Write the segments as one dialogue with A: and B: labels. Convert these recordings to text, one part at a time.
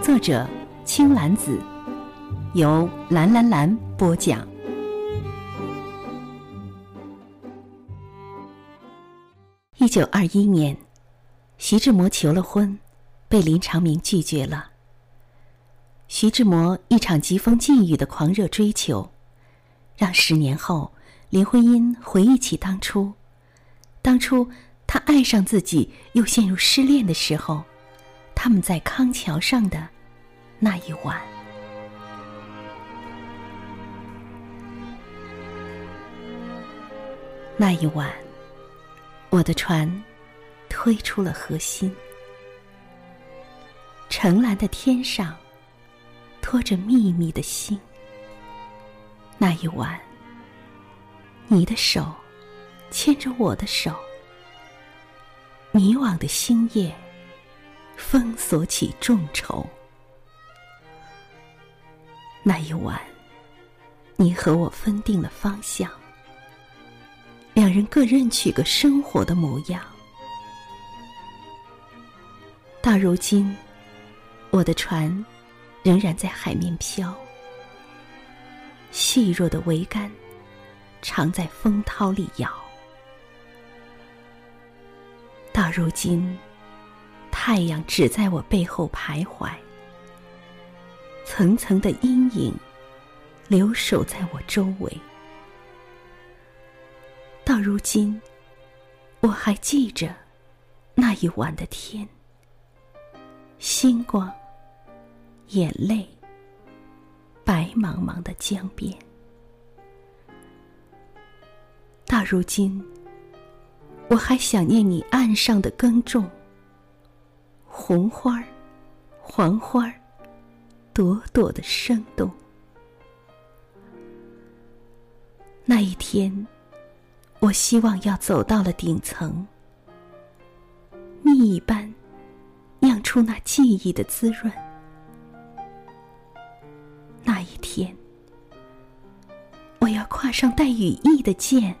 A: 作者青兰子，由蓝蓝蓝播讲。一九二一年，徐志摩求了婚，被林长明拒绝了。徐志摩一场疾风劲雨的狂热追求，让十年后林徽因回忆起当初，当初她爱上自己又陷入失恋的时候，他们在康桥上的那一晚。那一晚。我的船推出了河心，澄蓝的天上托着秘密的星。那一晚，你的手牵着我的手，迷惘的星夜封锁起众筹。那一晚，你和我分定了方向。两人各认取个生活的模样。到如今，我的船仍然在海面飘，细弱的桅杆常在风涛里摇。到如今，太阳只在我背后徘徊，层层的阴影留守在我周围。到如今，我还记着那一晚的天，星光、眼泪、白茫茫的江边。到如今，我还想念你岸上的耕种，红花儿、黄花儿，朵朵的生动。那一天。我希望要走到了顶层，蜜一般酿出那记忆的滋润。那一天，我要跨上带羽翼的箭，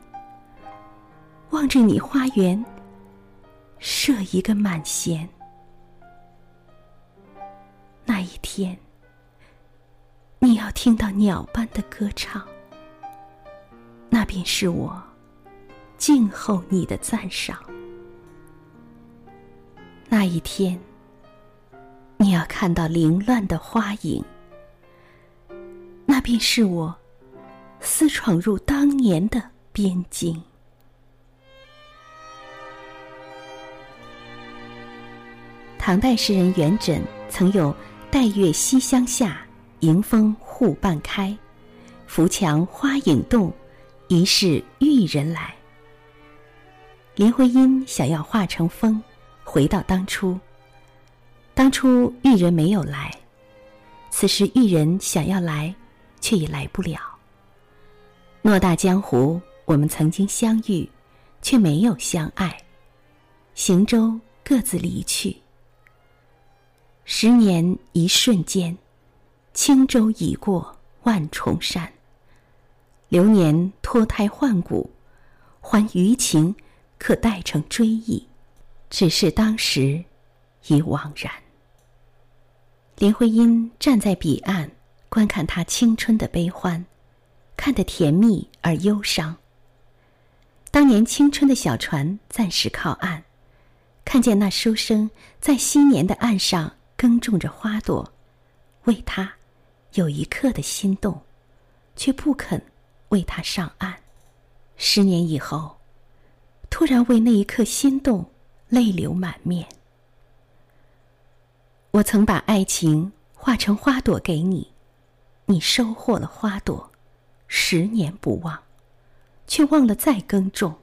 A: 望着你花园射一个满弦。那一天，你要听到鸟般的歌唱，那便是我。静候你的赞赏。那一天，你要看到凌乱的花影，那便是我私闯入当年的边境。唐代诗人元稹曾有“待月西厢下，迎风户半开，扶墙花影动，疑是玉人来。”林徽因想要化成风，回到当初。当初玉人没有来，此时玉人想要来，却也来不了。偌大江湖，我们曾经相遇，却没有相爱。行舟各自离去。十年一瞬间，轻舟已过万重山。流年脱胎换骨，还余情。可待成追忆，只是当时已惘然。林徽因站在彼岸，观看他青春的悲欢，看得甜蜜而忧伤。当年青春的小船暂时靠岸，看见那书生在昔年的岸上耕种着花朵，为他有一刻的心动，却不肯为他上岸。十年以后。突然为那一刻心动，泪流满面。我曾把爱情化成花朵给你，你收获了花朵，十年不忘，却忘了再耕种。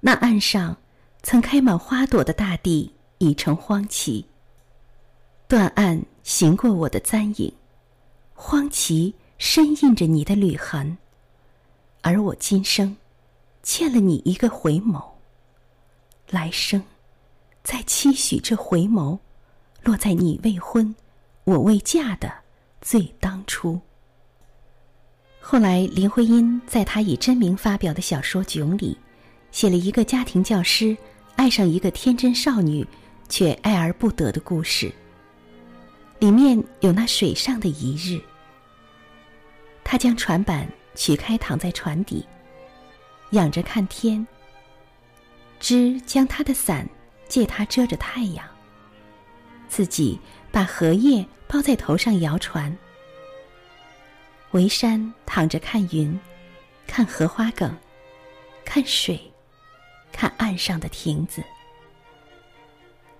A: 那岸上曾开满花朵的大地已成荒崎，断岸行过我的簪影，荒旗深印着你的履痕，而我今生欠了你一个回眸，来生再期许这回眸落在你未婚，我未嫁的最当初。后来，林徽因在她以真名发表的小说《囧》里，写了一个家庭教师爱上一个天真少女，却爱而不得的故事。里面有那水上的一日，他将船板取开，躺在船底，仰着看天。枝将他的伞借他遮着太阳，自己把荷叶包在头上摇船。围山躺着看云，看荷花梗，看水，看岸上的亭子。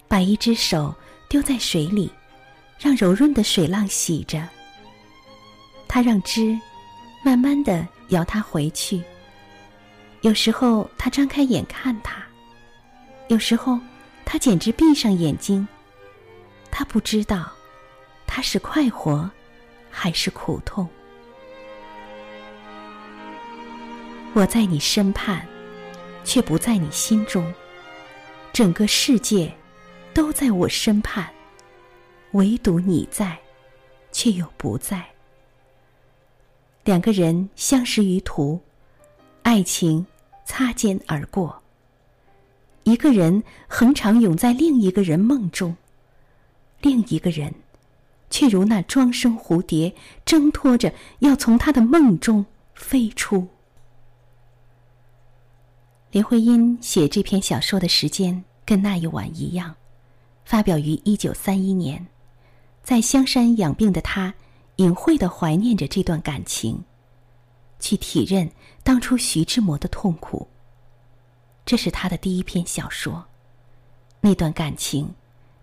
A: 把一只手丢在水里。让柔润的水浪洗着，他让枝慢慢的摇他回去。有时候他张开眼看他，有时候他简直闭上眼睛。他不知道他是快活还是苦痛。我在你身畔，却不在你心中。整个世界都在我身畔。唯独你在，却又不在。两个人相识于途，爱情擦肩而过。一个人恒常永在另一个人梦中，另一个人却如那庄生蝴蝶，挣脱着要从他的梦中飞出。林徽因写这篇小说的时间跟那一晚一样，发表于一九三一年。在香山养病的他，隐晦的怀念着这段感情，去体认当初徐志摩的痛苦。这是他的第一篇小说，那段感情，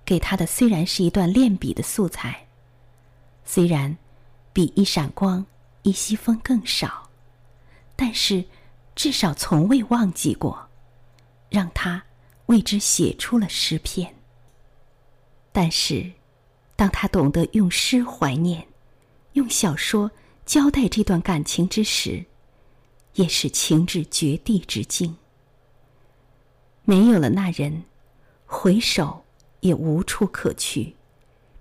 A: 给他的虽然是一段练笔的素材，虽然比一闪光、一西风更少，但是至少从未忘记过，让他为之写出了诗篇。但是。当他懂得用诗怀念，用小说交代这段感情之时，也是情至绝地之境。没有了那人，回首也无处可去，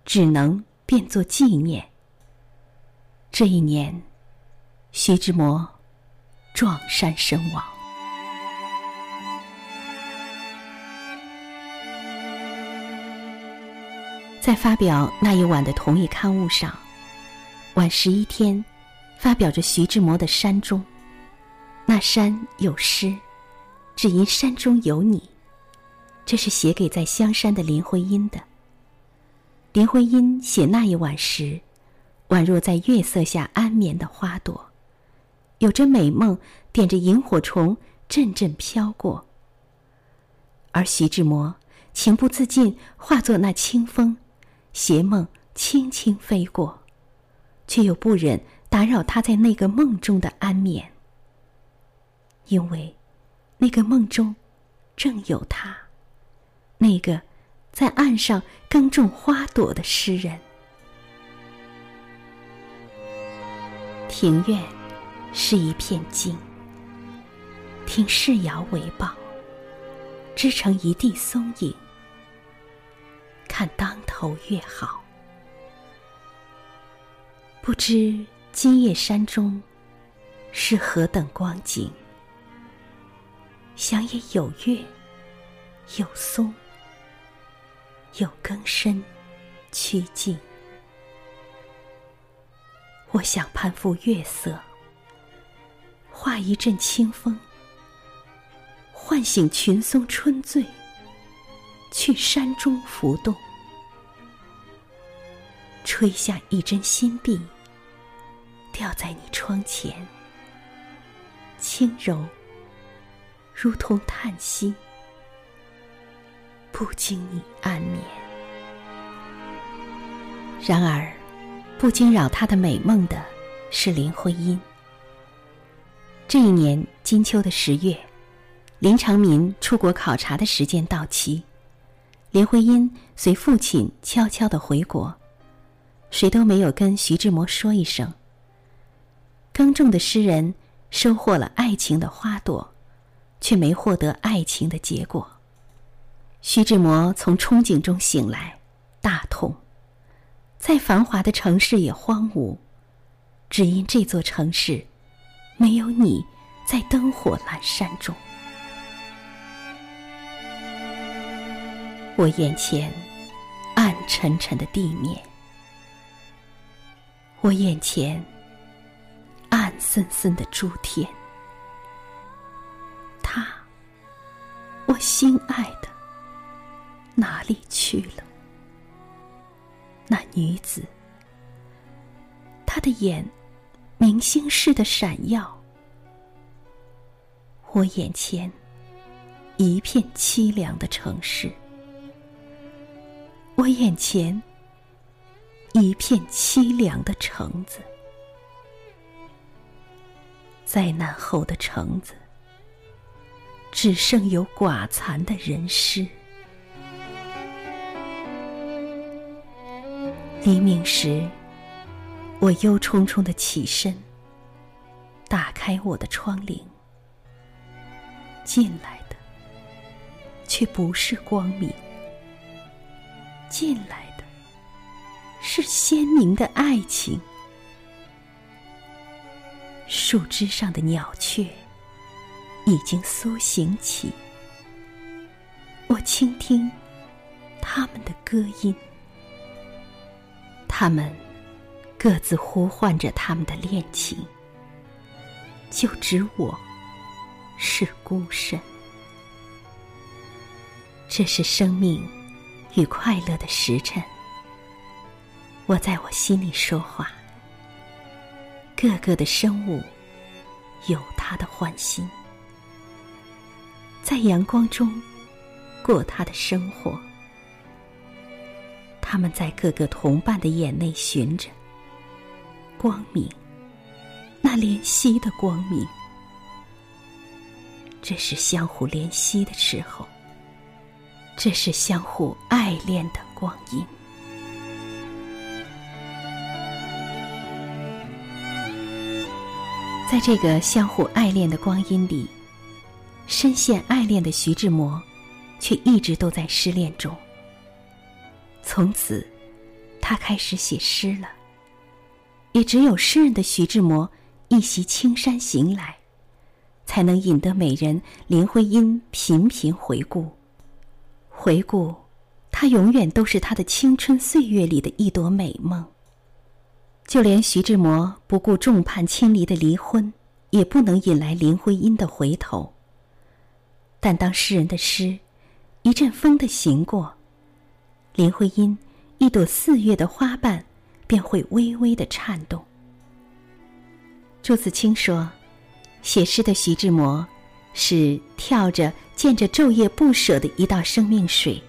A: 只能变作纪念。这一年，徐志摩撞山身亡。在发表那一晚的同一刊物上，晚十一天，发表着徐志摩的《山中》。那山有诗，只因山中有你。这是写给在香山的林徽因的。林徽因写那一晚时，宛若在月色下安眠的花朵，有着美梦，点着萤火虫，阵阵飘过。而徐志摩情不自禁化作那清风。邪梦轻轻飞过，却又不忍打扰他在那个梦中的安眠，因为那个梦中正有他，那个在岸上耕种花朵的诗人。庭院是一片静，听世摇为报，织成一地松影。看当头月好，不知今夜山中是何等光景。想也有月，有松，有更深曲径。我想攀附月色，化一阵清风，唤醒群松春醉。去山中浮动，吹下一针新碧，掉在你窗前，轻柔，如同叹息，不惊你安眠。然而，不惊扰他的美梦的是林徽因。这一年金秋的十月，林长民出国考察的时间到期。林徽因随父亲悄悄的回国，谁都没有跟徐志摩说一声。耕种的诗人收获了爱情的花朵，却没获得爱情的结果。徐志摩从憧憬中醒来，大痛。再繁华的城市也荒芜，只因这座城市没有你在灯火阑珊中。我眼前暗沉沉的地面，我眼前暗森森的诸天，他，我心爱的，哪里去了？那女子，她的眼明星似的闪耀，我眼前一片凄凉的城市。我眼前一片凄凉的橙子，灾难后的橙子，只剩有寡残的人尸。黎明时，我忧忡忡的起身，打开我的窗棂，进来的却不是光明。进来的是鲜明的爱情。树枝上的鸟雀已经苏醒起，我倾听他们的歌音，他们各自呼唤着他们的恋情，就只我是孤身。这是生命。与快乐的时辰，我在我心里说话。个个的生物有他的欢心，在阳光中过他的生活。他们在各个同伴的眼内寻着光明，那怜惜的光明。这是相互怜惜的时候。这是相互爱恋的光阴，在这个相互爱恋的光阴里，深陷爱恋的徐志摩，却一直都在失恋中。从此，他开始写诗了。也只有诗人的徐志摩一袭青衫行来，才能引得美人林徽因频频回顾。回顾，他永远都是他的青春岁月里的一朵美梦。就连徐志摩不顾众叛亲离的离婚，也不能引来林徽因的回头。但当诗人的诗，一阵风的行过，林徽因一朵四月的花瓣，便会微微的颤动。朱自清说，写诗的徐志摩。是跳着、见着昼夜不舍的一道生命水，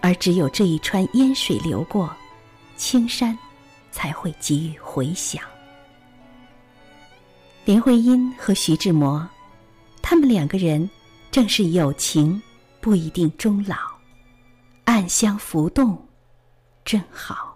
A: 而只有这一川烟水流过，青山才会给予回响。林徽因和徐志摩，他们两个人正是有情不一定终老，暗香浮动，正好。